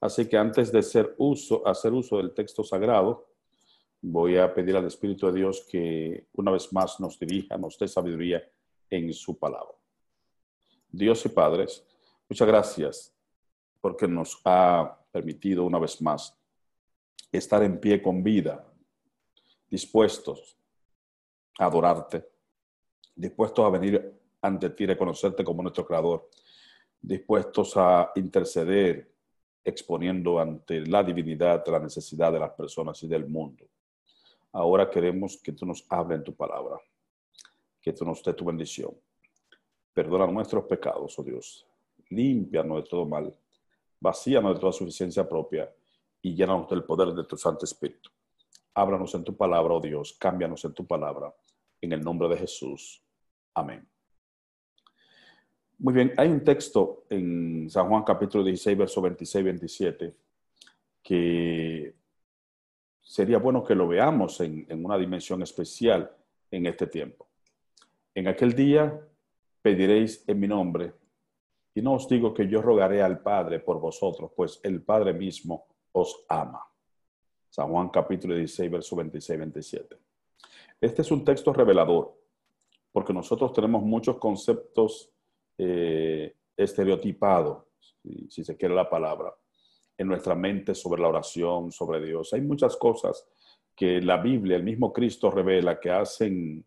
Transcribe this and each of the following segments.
Así que antes de hacer uso, hacer uso del texto sagrado, voy a pedir al Espíritu de Dios que una vez más nos dirija, nos dé sabiduría en su palabra. Dios y padres, muchas gracias porque nos ha permitido una vez más estar en pie con vida, dispuestos a adorarte, dispuestos a venir ante ti, reconocerte como nuestro creador, dispuestos a interceder, exponiendo ante la divinidad la necesidad de las personas y del mundo. Ahora queremos que tú nos hables en tu palabra, que tú nos dé tu bendición. Perdona nuestros pecados, oh Dios. Límpianos de todo mal. Vacíanos de toda suficiencia propia y llénanos del poder de tu Santo Espíritu. Háblanos en tu palabra, oh Dios. Cámbianos en tu palabra. En el nombre de Jesús. Amén. Muy bien, hay un texto en San Juan capítulo 16, verso 26 27, que sería bueno que lo veamos en, una dimensión especial en este tiempo. En aquel día pediréis en mi nombre, y no os digo que yo rogaré al Padre por vosotros, pues el Padre mismo os ama. San Juan capítulo 16, verso 26-27. Este es un texto revelador, porque nosotros tenemos muchos conceptos eh, estereotipados, si se quiere la palabra, en nuestra mente sobre la oración, sobre Dios. Hay muchas cosas que la Biblia, el mismo Cristo revela, que hacen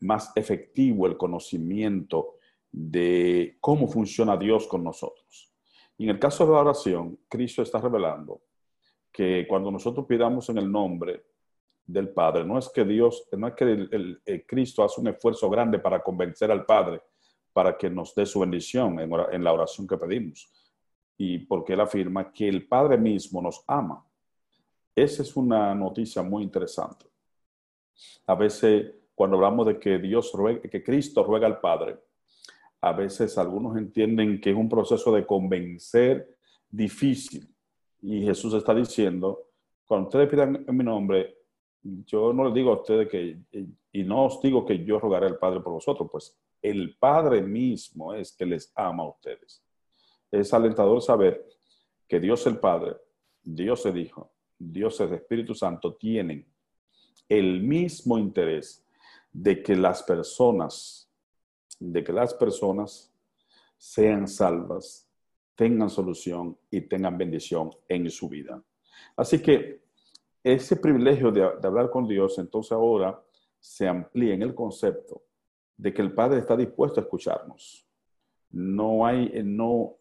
más efectivo el conocimiento de cómo funciona Dios con nosotros. Y en el caso de la oración, Cristo está revelando que cuando nosotros pidamos en el nombre del Padre, no es que Dios, no es que el, Cristo hace un esfuerzo grande para convencer al Padre para que nos dé su bendición en la oración que pedimos, y porque él afirma que el Padre mismo nos ama. Esa es una noticia muy interesante. A veces, cuando hablamos de que Dios ruega, que Cristo ruega al Padre, a veces algunos entienden que es un proceso de convencer difícil. Y Jesús está diciendo, cuando ustedes pidan en mi nombre, yo no les digo a ustedes que, y no os digo que yo rogaré al Padre por vosotros, pues el Padre mismo es que les ama a ustedes es alentador saber que Dios el Padre, Dios el Hijo, Dios el Espíritu Santo tienen el mismo interés de que las personas, de que las personas sean salvas, tengan solución y tengan bendición en su vida. Así que ese privilegio de, hablar con Dios, entonces ahora se amplía en el concepto de que el Padre está dispuesto a escucharnos. No hay, no,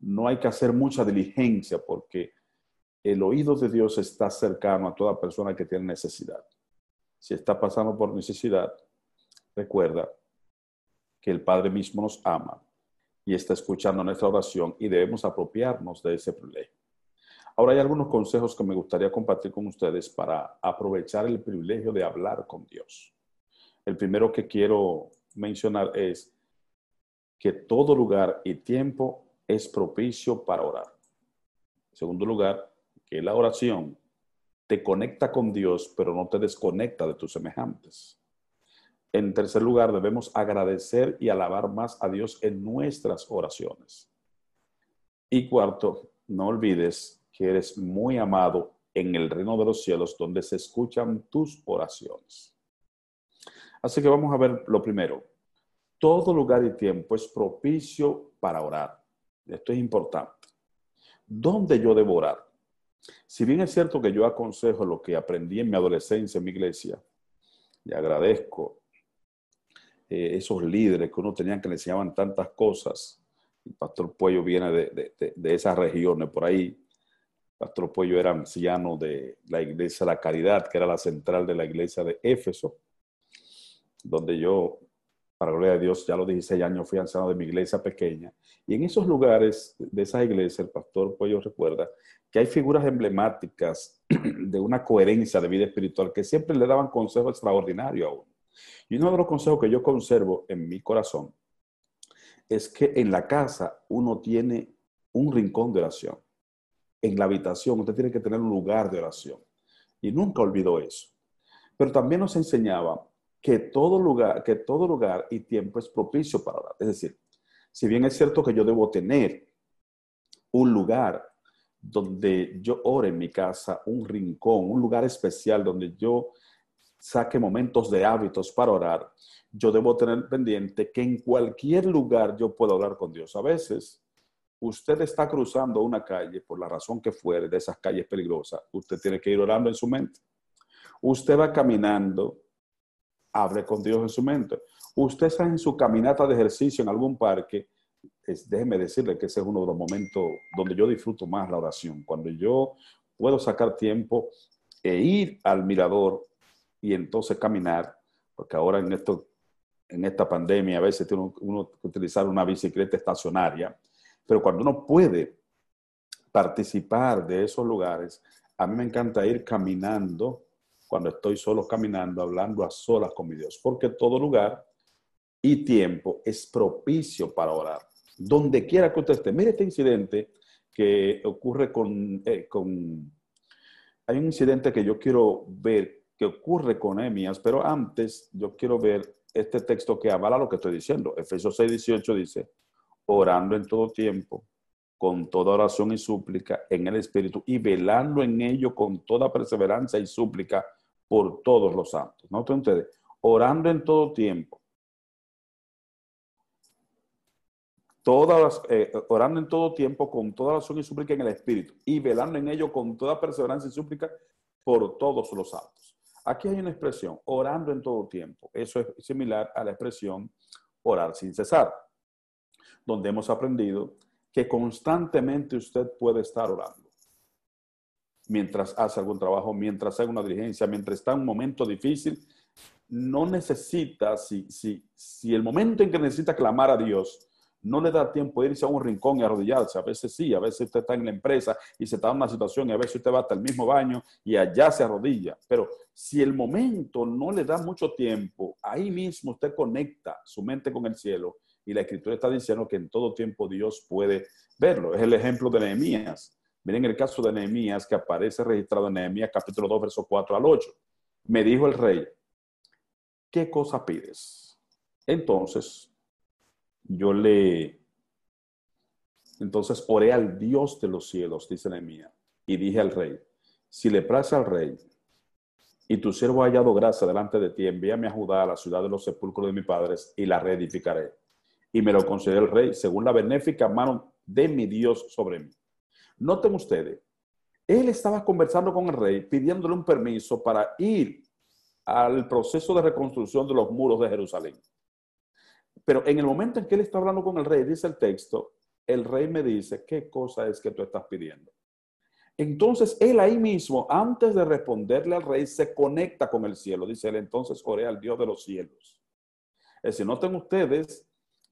no hay que hacer mucha diligencia porque el oído de Dios está cercano a toda persona que tiene necesidad. Si está pasando por necesidad, recuerda que el Padre mismo nos ama y está escuchando nuestra oración y debemos apropiarnos de ese privilegio. Ahora hay algunos consejos que me gustaría compartir con ustedes para aprovechar el privilegio de hablar con Dios. El primero que quiero mencionar es que todo lugar y tiempo es propicio para orar. En segundo lugar, que la oración te conecta con Dios, pero no te desconecta de tus semejantes. En tercer lugar, debemos agradecer y alabar más a Dios en nuestras oraciones. Y cuarto, no olvides que eres muy amado en el reino de los cielos donde se escuchan tus oraciones. Así que vamos a ver lo primero. Todo lugar y tiempo es propicio para orar. Esto es importante. ¿Dónde yo debo orar? Si bien es cierto que yo aconsejo lo que aprendí en mi adolescencia en mi iglesia, y agradezco eh, esos líderes que uno tenía que le enseñaban tantas cosas. El pastor Puello viene de, de, esas regiones por ahí. El pastor Puello era anciano de la iglesia de la Caridad, que era la central de la iglesia de Éfeso, donde yo para gloria de Dios, ya a los 16 años fui anciano de mi iglesia pequeña. Y en esos lugares de esa iglesia, el pastor Puello recuerda que hay figuras emblemáticas de una coherencia de vida espiritual que siempre le daban consejos extraordinarios a uno. Y uno de los consejos que yo conservo en mi corazón es que en la casa uno tiene un rincón de oración. En la habitación usted tiene que tener un lugar de oración. Y nunca olvidó eso. Pero también nos enseñaba que todo lugar, que todo lugar y tiempo es propicio para orar. Es decir, si bien es cierto que yo debo tener un lugar donde yo ore en mi casa, un rincón, un lugar especial donde yo saque momentos de hábitos para orar, yo debo tener pendiente que en cualquier lugar yo pueda orar con Dios. A veces usted está cruzando una calle, por la razón que fuere, de esas calles peligrosas, usted tiene que ir orando en su mente. Usted va caminando, hable con Dios en su mente. Usted está en su caminata de ejercicio en algún parque, déjeme decirle que ese es uno de los momentos donde yo disfruto más la oración, cuando yo puedo sacar tiempo e ir al mirador y entonces caminar, porque ahora en, esto, en esta pandemia a veces tiene uno que utilizar una bicicleta estacionaria, pero cuando uno puede participar de esos lugares, a mí me encanta ir caminando, cuando estoy solo caminando, hablando a solas con mi Dios, porque todo lugar y tiempo es propicio para orar. Donde quiera que usted esté. Mire este incidente que ocurre con, eh, con... Hay un incidente que yo quiero ver que ocurre con Emias, pero antes yo quiero ver este texto que avala lo que estoy diciendo. Efesios 6, 18 dice, orando en todo tiempo, con toda oración y súplica en el Espíritu y velando en ello con toda perseverancia y súplica por todos los santos. ¿No ustedes? Orando en todo tiempo. Todas, eh, orando en todo tiempo con toda oración y súplica en el Espíritu y velando en ello con toda perseverancia y súplica por todos los santos. Aquí hay una expresión, orando en todo tiempo. Eso es similar a la expresión orar sin cesar donde hemos aprendido que constantemente usted puede estar orando. Mientras hace algún trabajo, mientras hace una diligencia, mientras está en un momento difícil, no necesita, si, si, si el momento en que necesita clamar a Dios, no le da tiempo de irse a un rincón y arrodillarse. A veces sí, a veces usted está en la empresa y se está en una situación y a veces usted va hasta el mismo baño y allá se arrodilla. Pero si el momento no le da mucho tiempo, ahí mismo usted conecta su mente con el cielo y la escritura está diciendo que en todo tiempo Dios puede verlo. Es el ejemplo de Nehemías. Miren el caso de Nehemías que aparece registrado en Nehemías capítulo 2, verso 4 al 8. Me dijo el rey, ¿qué cosa pides? Entonces, yo le... Entonces oré al Dios de los cielos, dice Nehemías, y dije al rey, si le place al rey y tu siervo ha hallado gracia delante de ti, envíame a Judá, a la ciudad de los sepulcros de mis padres, y la reedificaré y me lo concedió el rey según la benéfica mano de mi Dios sobre mí. Noten ustedes, él estaba conversando con el rey pidiéndole un permiso para ir al proceso de reconstrucción de los muros de Jerusalén. Pero en el momento en que él está hablando con el rey, dice el texto, el rey me dice, ¿qué cosa es que tú estás pidiendo? Entonces él ahí mismo, antes de responderle al rey, se conecta con el cielo. Dice él, entonces oré al Dios de los cielos. Es decir, noten ustedes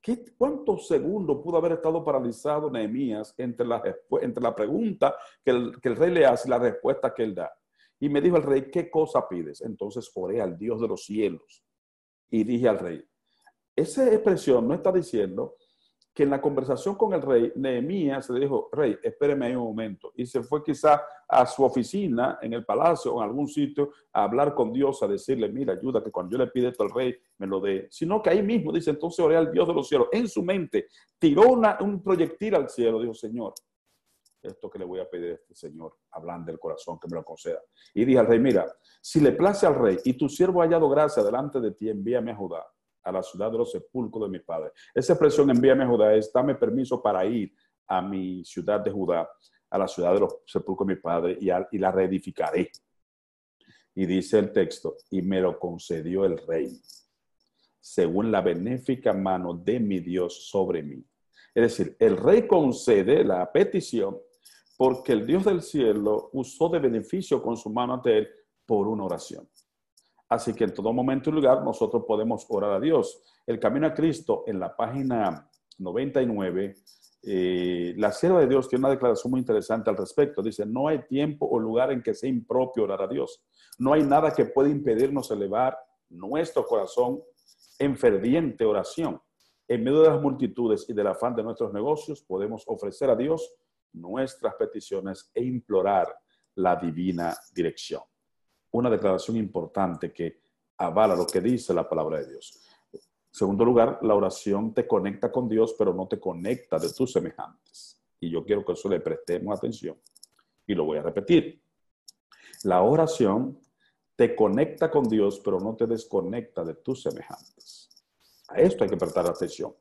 ¿Qué, ¿Cuántos segundos pudo haber estado paralizado Nehemías entre la, entre la pregunta que el, que el rey le hace y la respuesta que él da? Y me dijo el rey, ¿qué cosa pides? Entonces oré al Dios de los cielos y dije al rey, esa expresión no está diciendo que en la conversación con el rey, Nehemías le dijo, rey, espéreme un momento. Y se fue quizá a su oficina, en el palacio o en algún sitio, a hablar con Dios, a decirle, mira, ayuda, que cuando yo le pide esto al rey, me lo dé. Sino que ahí mismo dice, entonces oré al Dios de los cielos. En su mente, tiró un proyectil al cielo, dijo, Señor, esto que le voy a pedir a este Señor, hablando del corazón, que me lo conceda. Y dije al rey, mira, si le place al rey y tu siervo ha hallado gracia delante de ti, envíame a Judá a la ciudad de los sepulcros de mi padre. Esa expresión envíame a Judá es dame permiso para ir a mi ciudad de Judá, a la ciudad de los sepulcros de mi padre y, y la reedificaré. Y dice el texto, y me lo concedió el rey, según la benéfica mano de mi Dios sobre mí. Es decir, el rey concede la petición porque el Dios del cielo usó de beneficio con su mano ante él por una oración. Así que en todo momento y lugar nosotros podemos orar a Dios. El camino a Cristo en la página 99, eh, la sierva de Dios tiene una declaración muy interesante al respecto. Dice, no hay tiempo o lugar en que sea impropio orar a Dios. No hay nada que pueda impedirnos elevar nuestro corazón en ferviente oración. En medio de las multitudes y del afán de nuestros negocios, podemos ofrecer a Dios nuestras peticiones e implorar la divina dirección una declaración importante que avala lo que dice la palabra de Dios. segundo lugar, la oración te conecta con Dios, pero no te conecta de tus semejantes. Y yo quiero que eso le prestemos atención. Y lo voy a repetir. La oración te conecta con Dios, pero no te desconecta de tus semejantes. A esto hay que prestar atención,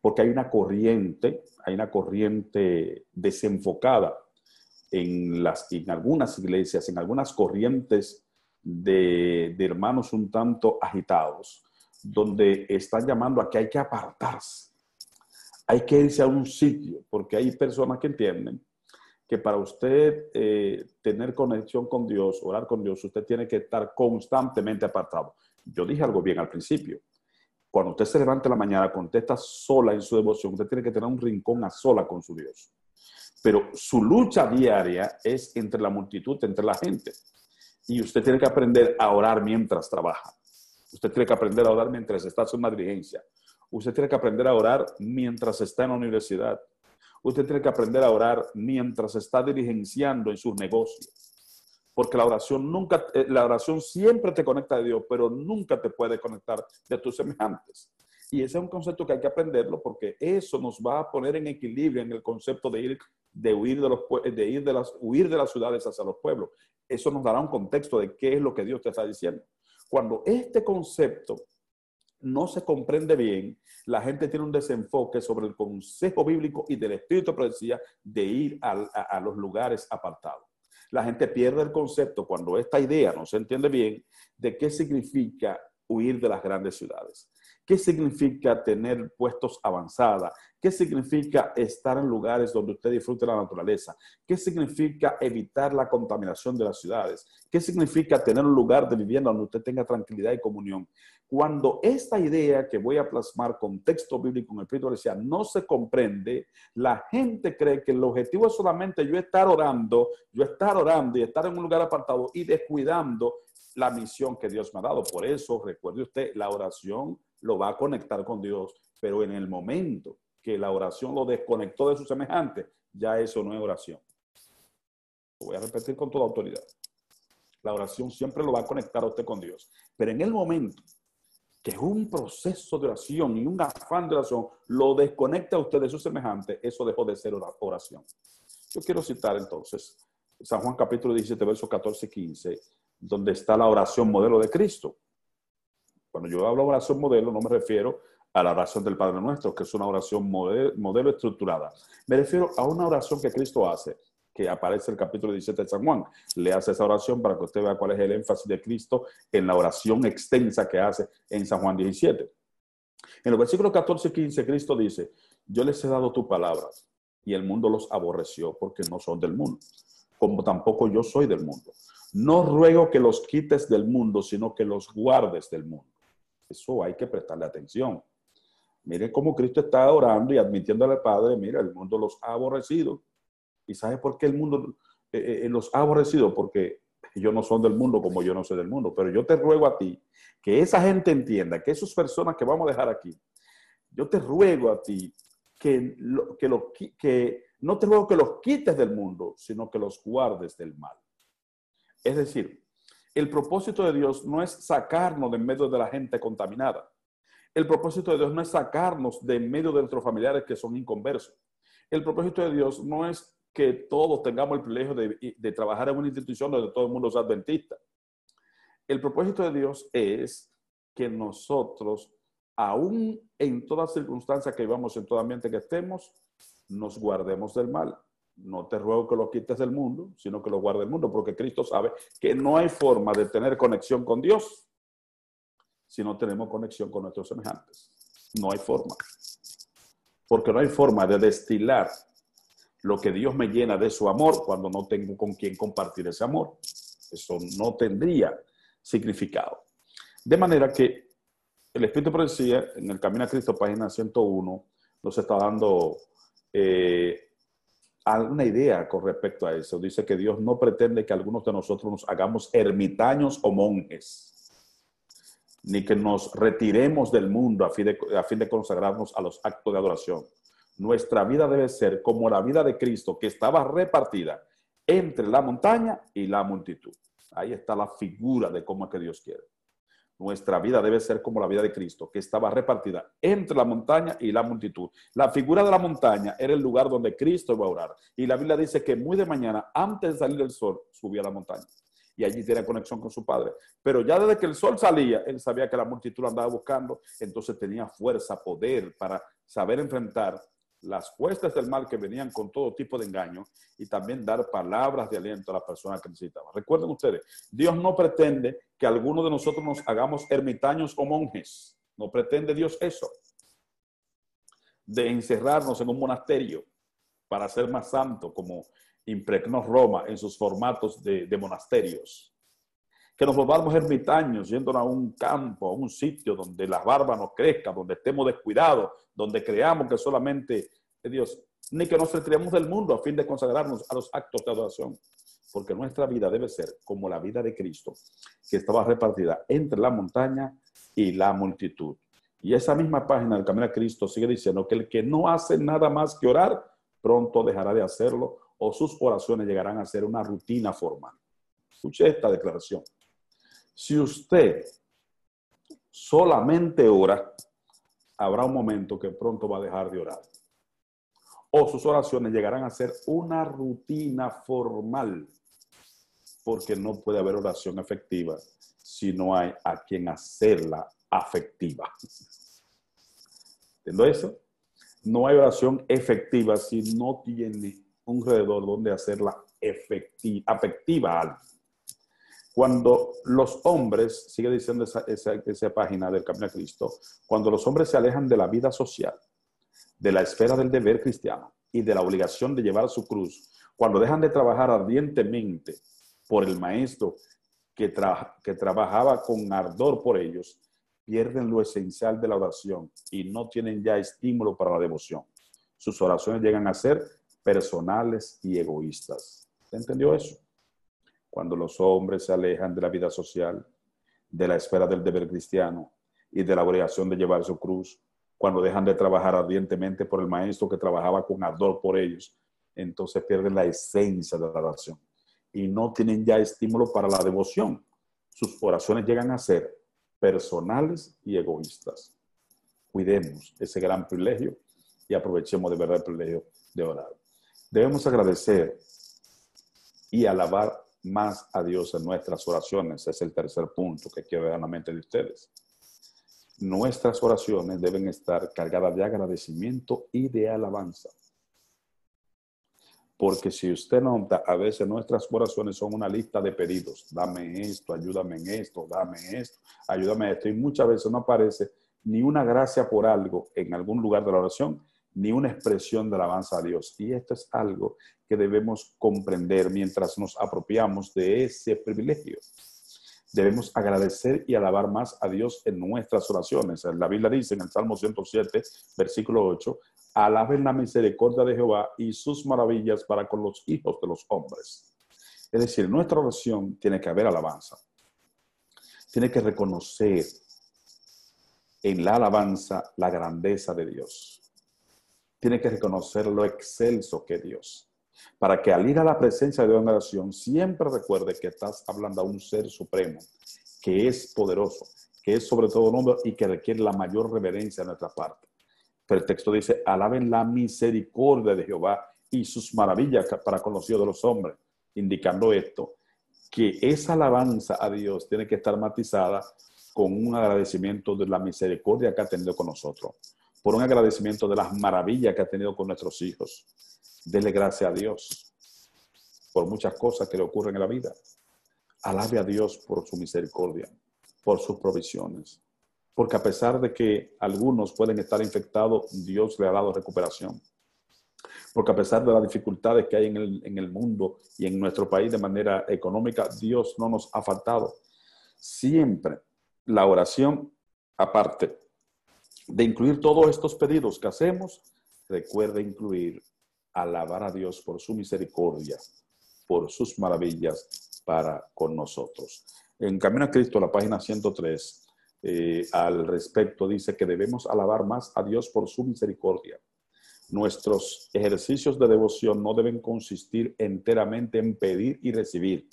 porque hay una corriente, hay una corriente desenfocada en, las, en algunas iglesias, en algunas corrientes de, de hermanos un tanto agitados, donde están llamando a que hay que apartarse, hay que irse a un sitio, porque hay personas que entienden que para usted eh, tener conexión con Dios, orar con Dios, usted tiene que estar constantemente apartado. Yo dije algo bien al principio. Cuando usted se levanta en la mañana, cuando usted está sola en su devoción, usted tiene que tener un rincón a sola con su Dios. Pero su lucha diaria es entre la multitud, entre la gente. Y usted tiene que aprender a orar mientras trabaja. Usted tiene que aprender a orar mientras está haciendo una diligencia. Usted tiene que aprender a orar mientras está en la universidad. Usted tiene que aprender a orar mientras está diligenciando en sus negocios. Porque la oración nunca, eh, la oración siempre te conecta a Dios, pero nunca te puede conectar de tus semejantes. Y ese es un concepto que hay que aprenderlo porque eso nos va a poner en equilibrio en el concepto de ir, de huir de los, de ir de las, huir de las ciudades hacia los pueblos. Eso nos dará un contexto de qué es lo que Dios te está diciendo. Cuando este concepto no se comprende bien, la gente tiene un desenfoque sobre el consejo bíblico y del espíritu de profecía de ir a, los lugares apartados. La gente pierde el concepto cuando esta idea no se entiende bien de qué significa huir de las grandes ciudades. ¿Qué significa tener puestos avanzados? ¿Qué significa estar en lugares donde usted disfrute la naturaleza? ¿Qué significa evitar la contaminación de las ciudades? ¿Qué significa tener un lugar de vivienda donde usted tenga tranquilidad y comunión? Cuando esta idea que voy a plasmar con texto bíblico en el Espíritu de no se comprende, la gente cree que el objetivo es solamente yo estar orando, yo estar orando y estar en un lugar apartado y descuidando la misión que Dios me ha dado. Por eso, recuerde usted, la oración lo va a conectar con Dios, pero en el momento que la oración lo desconectó de su semejante, ya eso no es oración. Lo voy a repetir con toda autoridad. La oración siempre lo va a conectar a usted con Dios, pero en el momento que un proceso de oración y un afán de oración lo desconecta a usted de su semejante, eso dejó de ser oración. Yo quiero citar entonces San Juan capítulo 17, versos 14 y 15, donde está la oración modelo de Cristo. Cuando yo hablo de oración modelo, no me refiero a la oración del Padre Nuestro, que es una oración modelo, estructurada. Me refiero a una oración que Cristo hace, que aparece en el capítulo 17 de San Juan. Le hace esa oración para que usted vea cuál es el énfasis de Cristo en la oración extensa que hace en San Juan 17. En los versículos 14 y 15, Cristo dice, yo les he dado tu palabra y el mundo los aborreció porque no son del mundo, como tampoco yo soy del mundo. No ruego que los quites del mundo, sino que los guardes del mundo. Eso hay que prestarle atención. Mire cómo Cristo está orando y admitiéndole al Padre, mira, el mundo los ha aborrecido. ¿Y sabe por qué el mundo eh, eh, eh, los ha aborrecido? Porque ellos no son del mundo como yo no soy del mundo. Pero yo te ruego a ti que esa gente entienda, que esas personas que vamos a dejar aquí, yo te ruego a ti que, que no te ruego que los quites del mundo, sino que los guardes del mal. Es decir, el propósito de Dios no es sacarnos de medio de la gente contaminada. El propósito de Dios no es sacarnos de medio de nuestros familiares que son inconversos. El propósito de Dios no es que todos tengamos el privilegio de, trabajar en una institución donde todo el mundo es adventista. El propósito de Dios es que nosotros, aún en toda circunstancia que vivamos, en todo ambiente que estemos, nos guardemos del mal no te ruego que lo quites del mundo, sino que lo guarde del mundo, porque Cristo sabe que no hay forma de tener conexión con Dios si no tenemos conexión con nuestros semejantes. No hay forma. Porque no hay forma de destilar lo que Dios me llena de su amor cuando no tengo con quién compartir ese amor. Eso no tendría significado. De manera que el Espíritu Profecía, en el Camino a Cristo, página 101, nos está dando eh, alguna idea con respecto a eso. Dice que Dios no pretende que algunos de nosotros nos hagamos ermitaños o monjes, ni que nos retiremos del mundo a fin, de, a fin de consagrarnos a los actos de adoración. Nuestra vida debe ser como la vida de Cristo, que estaba repartida entre la montaña y la multitud. Ahí está la figura de cómo es que Dios quiere. Nuestra vida debe ser como la vida de Cristo, que estaba repartida entre la montaña y la multitud. La figura de la montaña era el lugar donde Cristo iba a orar. Y la Biblia dice que muy de mañana, antes de salir el sol, subía a la montaña. Y allí tiene conexión con su padre. Pero ya desde que el sol salía, él sabía que la multitud lo andaba buscando, entonces tenía fuerza, poder para saber enfrentar las huestes del mal que venían con todo tipo de engaño y también dar palabras de aliento a la persona que necesitaba. Recuerden ustedes, Dios no pretende que alguno de nosotros nos hagamos ermitaños o monjes. No pretende Dios eso. De encerrarnos en un monasterio para ser más santo, como impregnó Roma en sus formatos de, monasterios que nos volvamos ermitaños, yendo a un campo, a un sitio donde la barba no crezca, donde estemos descuidados, donde creamos que solamente es Dios, ni que nos retiremos del mundo a fin de consagrarnos a los actos de adoración, porque nuestra vida debe ser como la vida de Cristo, que estaba repartida entre la montaña y la multitud. Y esa misma página del Camino a Cristo sigue diciendo que el que no hace nada más que orar, pronto dejará de hacerlo o sus oraciones llegarán a ser una rutina formal. Escuche esta declaración. Si usted solamente ora, habrá un momento que pronto va a dejar de orar. O sus oraciones llegarán a ser una rutina formal, porque no puede haber oración efectiva si no hay a quien hacerla afectiva. ¿Entiendo eso? No hay oración efectiva si no tiene un alrededor donde hacerla efectiva, afectiva a alguien. Cuando los hombres, sigue diciendo esa, esa, página del Camino a Cristo, cuando los hombres se alejan de la vida social, de la esfera del deber cristiano y de la obligación de llevar su cruz, cuando dejan de trabajar ardientemente por el maestro que, que trabajaba con ardor por ellos, pierden lo esencial de la oración y no tienen ya estímulo para la devoción. Sus oraciones llegan a ser personales y egoístas. ¿Se entendió eso? Cuando los hombres se alejan de la vida social, de la esfera del deber cristiano y de la obligación de llevar su cruz, cuando dejan de trabajar ardientemente por el maestro que trabajaba con ardor por ellos, entonces pierden la esencia de la oración y no tienen ya estímulo para la devoción. Sus oraciones llegan a ser personales y egoístas. Cuidemos ese gran privilegio y aprovechemos de verdad el privilegio de orar. Debemos agradecer y alabar más a Dios en nuestras oraciones. Es el tercer punto que quiero ver en la mente de ustedes. Nuestras oraciones deben estar cargadas de agradecimiento y de alabanza. Porque si usted nota, a veces nuestras oraciones son una lista de pedidos. Dame esto, ayúdame en esto, dame esto, ayúdame en esto. Y muchas veces no aparece ni una gracia por algo en algún lugar de la oración, ni una expresión de alabanza a Dios. Y esto es algo que debemos comprender mientras nos apropiamos de ese privilegio. Debemos agradecer y alabar más a Dios en nuestras oraciones. La Biblia dice en el Salmo 107, versículo 8, alaben la misericordia de Jehová y sus maravillas para con los hijos de los hombres. Es decir, nuestra oración tiene que haber alabanza. Tiene que reconocer en la alabanza la grandeza de Dios tiene que reconocer lo excelso que Dios. Para que al ir a la presencia de Dios en siempre recuerde que estás hablando a un ser supremo, que es poderoso, que es sobre todo nombre y que requiere la mayor reverencia de nuestra parte. Pero el texto dice, alaben la misericordia de Jehová y sus maravillas para con de los hombres, indicando esto, que esa alabanza a Dios tiene que estar matizada con un agradecimiento de la misericordia que ha tenido con nosotros por un agradecimiento de las maravillas que ha tenido con nuestros hijos. Dele gracias a Dios por muchas cosas que le ocurren en la vida. Alabe a Dios por su misericordia, por sus provisiones. Porque a pesar de que algunos pueden estar infectados, Dios le ha dado recuperación. Porque a pesar de las dificultades que hay en el, en el mundo y en nuestro país de manera económica, Dios no nos ha faltado. Siempre la oración aparte de incluir todos estos pedidos que hacemos, recuerde incluir alabar a Dios por su misericordia, por sus maravillas para con nosotros. En Camino a Cristo, la página 103, eh, al respecto dice que debemos alabar más a Dios por su misericordia. Nuestros ejercicios de devoción no deben consistir enteramente en pedir y recibir.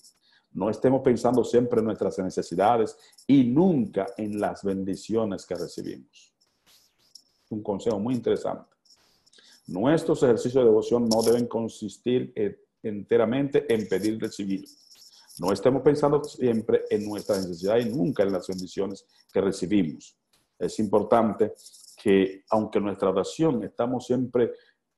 No estemos pensando siempre en nuestras necesidades y nunca en las bendiciones que recibimos. Un consejo muy interesante. Nuestros ejercicios de devoción no deben consistir enteramente en pedir recibir. No estemos pensando siempre en nuestras necesidades y nunca en las bendiciones que recibimos. Es importante que, aunque nuestra oración estamos siempre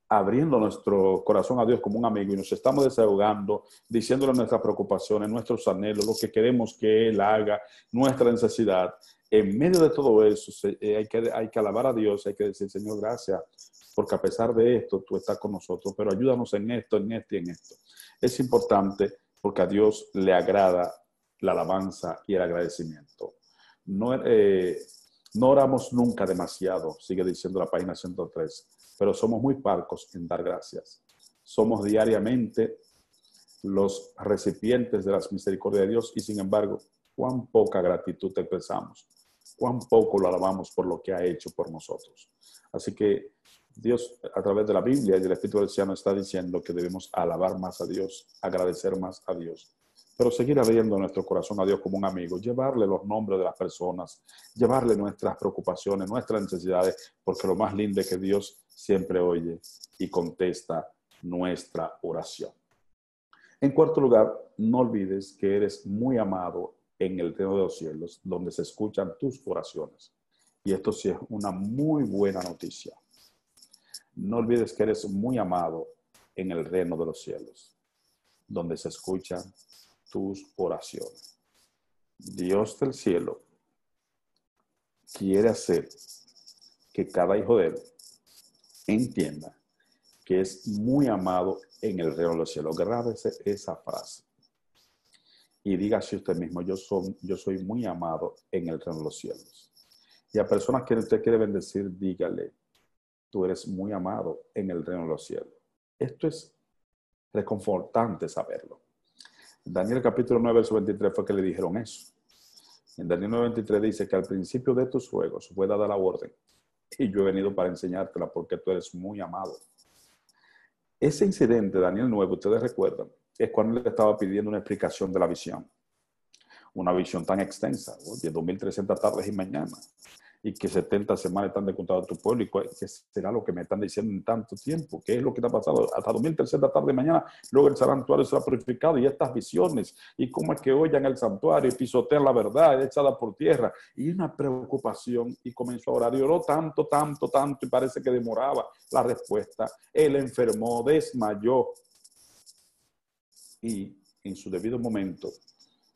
abriendo nuestro corazón a Dios como un amigo y nos estamos desahogando, diciéndole nuestras preocupaciones, nuestros anhelos, lo que queremos que Él haga, nuestra necesidad. En medio de todo eso eh, hay que, hay que alabar a Dios, hay que decir, Señor, gracias, porque a pesar de esto tú estás con nosotros, pero ayúdanos en esto, en esto y en esto. Es importante porque a Dios le agrada la alabanza y el agradecimiento. No, eh, no oramos nunca demasiado, sigue diciendo la página 103 pero somos muy parcos en dar gracias. Somos diariamente los recipientes de las misericordias de Dios y sin embargo, cuán poca gratitud expresamos, cuán poco lo alabamos por lo que ha hecho por nosotros. Así que Dios, a través de la Biblia y del Espíritu del está diciendo que debemos alabar más a Dios, agradecer más a Dios, pero seguir abriendo nuestro corazón a Dios como un amigo, llevarle los nombres de las personas, llevarle nuestras preocupaciones, nuestras necesidades, porque lo más lindo es que Dios siempre oye y contesta nuestra oración. En cuarto lugar, no olvides que eres muy amado en el reino de los cielos, donde se escuchan tus oraciones. Y esto sí es una muy buena noticia. No olvides que eres muy amado en el reino de los cielos, donde se escuchan tus oraciones. Dios del cielo quiere hacer que cada hijo de él entienda que es muy amado en el reino de los cielos. Grábese esa frase. Y dígase usted mismo, yo soy, yo soy muy amado en el reino de los cielos. Y a personas que usted quiere bendecir, dígale, tú eres muy amado en el reino de los cielos. Esto es reconfortante saberlo. Daniel capítulo 9, verso 23 fue que le dijeron eso. En Daniel 9, 23 dice que al principio de tus juegos fue dada la orden y yo he venido para enseñártela porque tú eres muy amado. Ese incidente, Daniel 9, ustedes recuerdan, es cuando él estaba pidiendo una explicación de la visión. Una visión tan extensa, de 2.300 tardes y mañanas y que 70 semanas están descontados tu pueblo y qué será lo que me están diciendo en tanto tiempo, qué es lo que está pasando hasta 2300 tarde de mañana, luego el santuario será purificado y estas visiones y cómo es que oyan el santuario y pisotean la verdad echada por tierra y una preocupación y comenzó a orar y oró tanto, tanto, tanto y parece que demoraba la respuesta. Él enfermó, desmayó y en su debido momento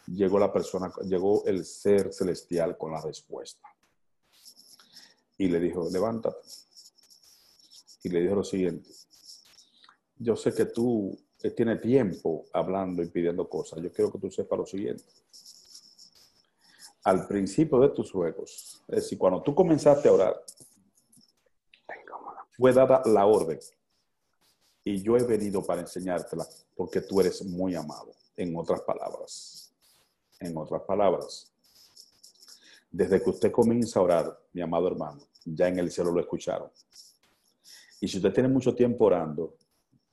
llegó la persona, llegó el ser celestial con la respuesta y le dijo, levántate. Y le dijo lo siguiente, yo sé que tú tienes tiempo hablando y pidiendo cosas, yo quiero que tú sepas lo siguiente. Al principio de tus juegos, es decir, cuando tú comenzaste a orar, fue dada la orden y yo he venido para enseñártela porque tú eres muy amado, en otras palabras. En otras palabras, desde que usted comienza a orar, mi amado hermano, ya en el cielo lo escucharon. Y si usted tiene mucho tiempo orando,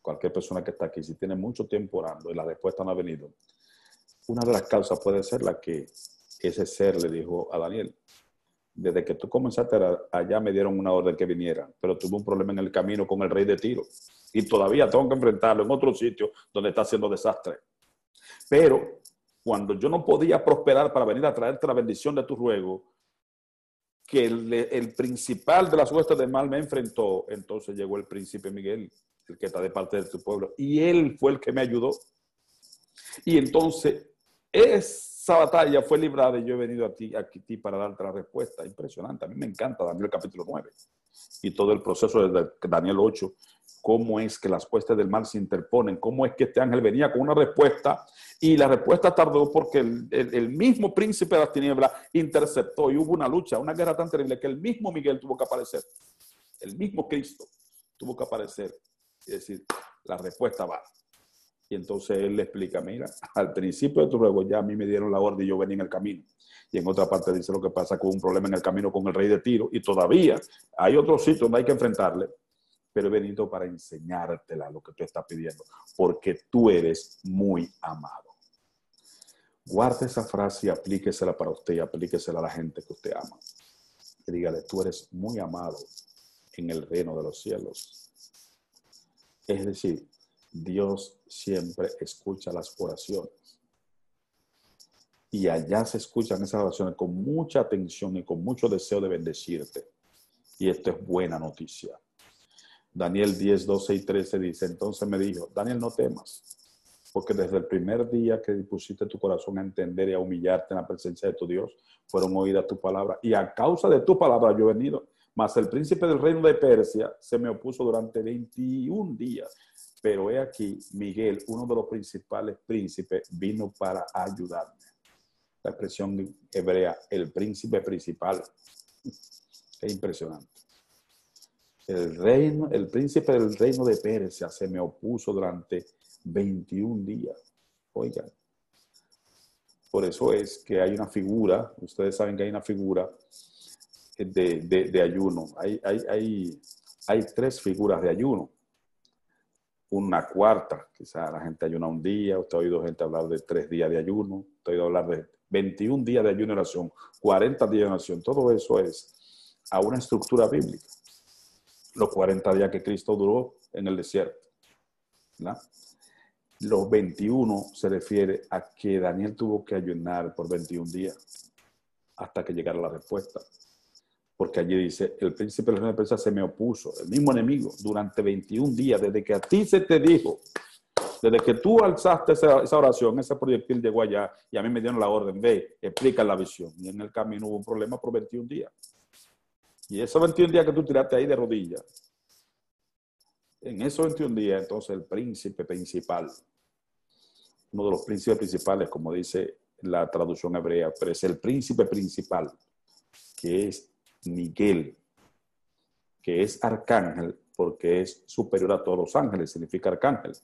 cualquier persona que está aquí, si tiene mucho tiempo orando y la respuesta no ha venido, una de las causas puede ser la que ese ser le dijo a Daniel. Desde que tú comenzaste allá me dieron una orden que viniera, pero tuve un problema en el camino con el rey de Tiro. Y todavía tengo que enfrentarlo en otro sitio donde está haciendo desastre. Pero cuando yo no podía prosperar para venir a traerte la bendición de tu ruego, que el, principal de las huestes de mal me enfrentó, entonces llegó el príncipe Miguel, el que está de parte de tu pueblo, y él fue el que me ayudó. Y entonces esa batalla fue librada y yo he venido a ti, para darte la respuesta. Impresionante, a mí me encanta Daniel capítulo 9 y todo el proceso de Daniel 8 cómo es que las puestas del mal se interponen, cómo es que este ángel venía con una respuesta y la respuesta tardó porque el, mismo príncipe de las tinieblas interceptó y hubo una lucha, una guerra tan terrible que el mismo Miguel tuvo que aparecer, el mismo Cristo tuvo que aparecer y decir, la respuesta va. Y entonces él le explica, mira, al principio de tu ruego ya a mí me dieron la orden y yo venía en el camino. Y en otra parte dice lo que pasa con un problema en el camino con el rey de Tiro. Y todavía hay otro sitio donde hay que enfrentarle pero he venido para enseñártela lo que tú estás pidiendo, porque tú eres muy amado. Guarde esa frase y aplíquesela para usted y aplíquesela a la gente que usted ama. Dígale, tú eres muy amado en el reino de los cielos. Es decir, Dios siempre escucha las oraciones. Y allá se escuchan esas oraciones con mucha atención y con mucho deseo de bendecirte. Y esto es buena noticia. Daniel 10, 12 y 13 dice, entonces me dijo, Daniel, no temas, porque desde el primer día que dispusiste tu corazón a entender y a humillarte en la presencia de tu Dios, fueron oídas tu palabra. Y a causa de tu palabra yo he venido. Mas el príncipe del reino de Persia se me opuso durante 21 días. Pero he aquí, Miguel, uno de los principales príncipes, vino para ayudarme. La expresión hebrea, el príncipe principal. Qué impresionante. El reino, el príncipe del reino de Persia se me opuso durante 21 días. Oigan. Por eso es que hay una figura, ustedes saben que hay una figura de, ayuno. Hay, hay, hay tres figuras de ayuno. Una cuarta, quizá la gente ayuna un día, usted ha oído gente hablar de tres días de ayuno, usted ha oído hablar de 21 días de ayuno y oración, 40 días de oración, todo eso es a una estructura bíblica. Los 40 días que Cristo duró en el desierto. Los 21 se refiere a que Daniel tuvo que ayunar por 21 días hasta que llegara la respuesta porque allí dice, el príncipe de la empresa se me opuso, el mismo enemigo, durante 21 días, desde que a ti se te dijo, desde que tú alzaste esa, oración, ese proyectil llegó allá y a mí me dieron la orden, ve, explica la visión. Y en el camino hubo un problema por 21 días. Y esos 21 días que tú tiraste ahí de rodillas, en esos 21 días, entonces el príncipe principal, uno de los príncipes principales, como dice la traducción hebrea, pero es el príncipe principal, que es Miguel, que es arcángel porque es superior a todos los ángeles, significa arcángel,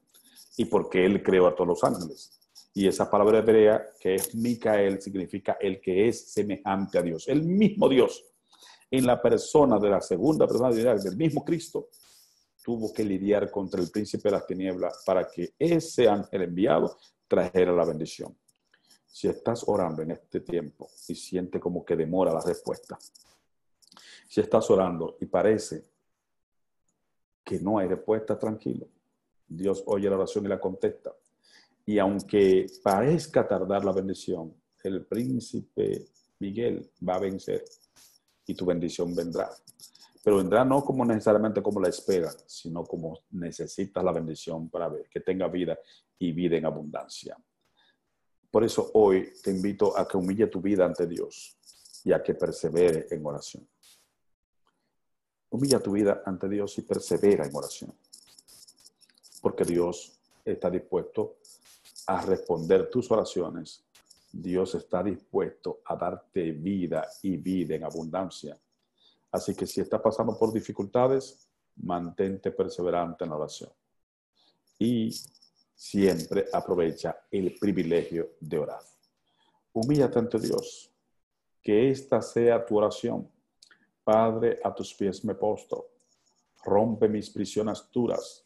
y porque él creó a todos los ángeles. Y esa palabra hebrea que es Micael significa el que es semejante a Dios, el mismo Dios. En la persona de la segunda persona del mismo Cristo, tuvo que lidiar contra el príncipe de las tinieblas para que ese ángel enviado trajera la bendición. Si estás orando en este tiempo y siente como que demora la respuesta, si estás orando y parece que no hay respuesta, tranquilo. Dios oye la oración y la contesta. Y aunque parezca tardar la bendición, el príncipe Miguel va a vencer y tu bendición vendrá. Pero vendrá no como necesariamente como la espera, sino como necesitas la bendición para ver que tenga vida y vida en abundancia. Por eso hoy te invito a que humille tu vida ante Dios y a que persevere en oración. Humilla tu vida ante Dios y persevera en oración. Porque Dios está dispuesto a responder tus oraciones. Dios está dispuesto a darte vida y vida en abundancia. Así que si estás pasando por dificultades, mantente perseverante en la oración. Y siempre aprovecha el privilegio de orar. Humíllate ante Dios. Que esta sea tu oración Padre, a tus pies me postro. Rompe mis prisiones duras.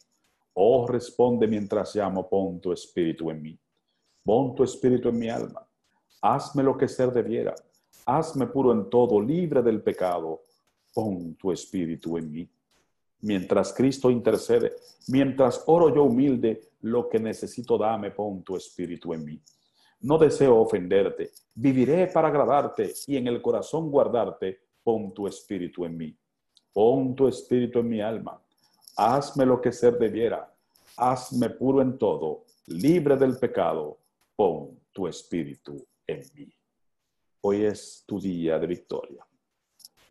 Oh, responde mientras llamo, pon tu espíritu en mí. Pon tu espíritu en mi alma. Hazme lo que ser debiera. Hazme puro en todo, libre del pecado. Pon tu espíritu en mí. Mientras Cristo intercede, mientras oro yo humilde, lo que necesito dame, pon tu espíritu en mí. No deseo ofenderte, viviré para agradarte y en el corazón guardarte pon tu espíritu en mí, pon tu espíritu en mi alma, hazme lo que ser debiera, hazme puro en todo, libre del pecado, pon tu espíritu en mí. Hoy es tu día de victoria.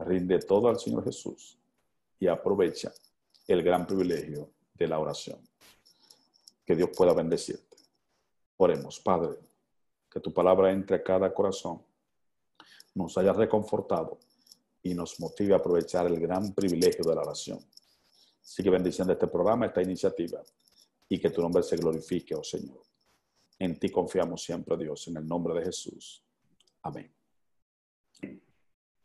Rinde todo al Señor Jesús y aprovecha el gran privilegio de la oración. Que Dios pueda bendecirte. Oremos, Padre, que tu palabra entre a cada corazón, nos haya reconfortado y nos motive a aprovechar el gran privilegio de la oración. Sigue bendiciendo este programa, esta iniciativa, y que tu nombre se glorifique, oh Señor. En ti confiamos siempre, Dios, en el nombre de Jesús. Amén.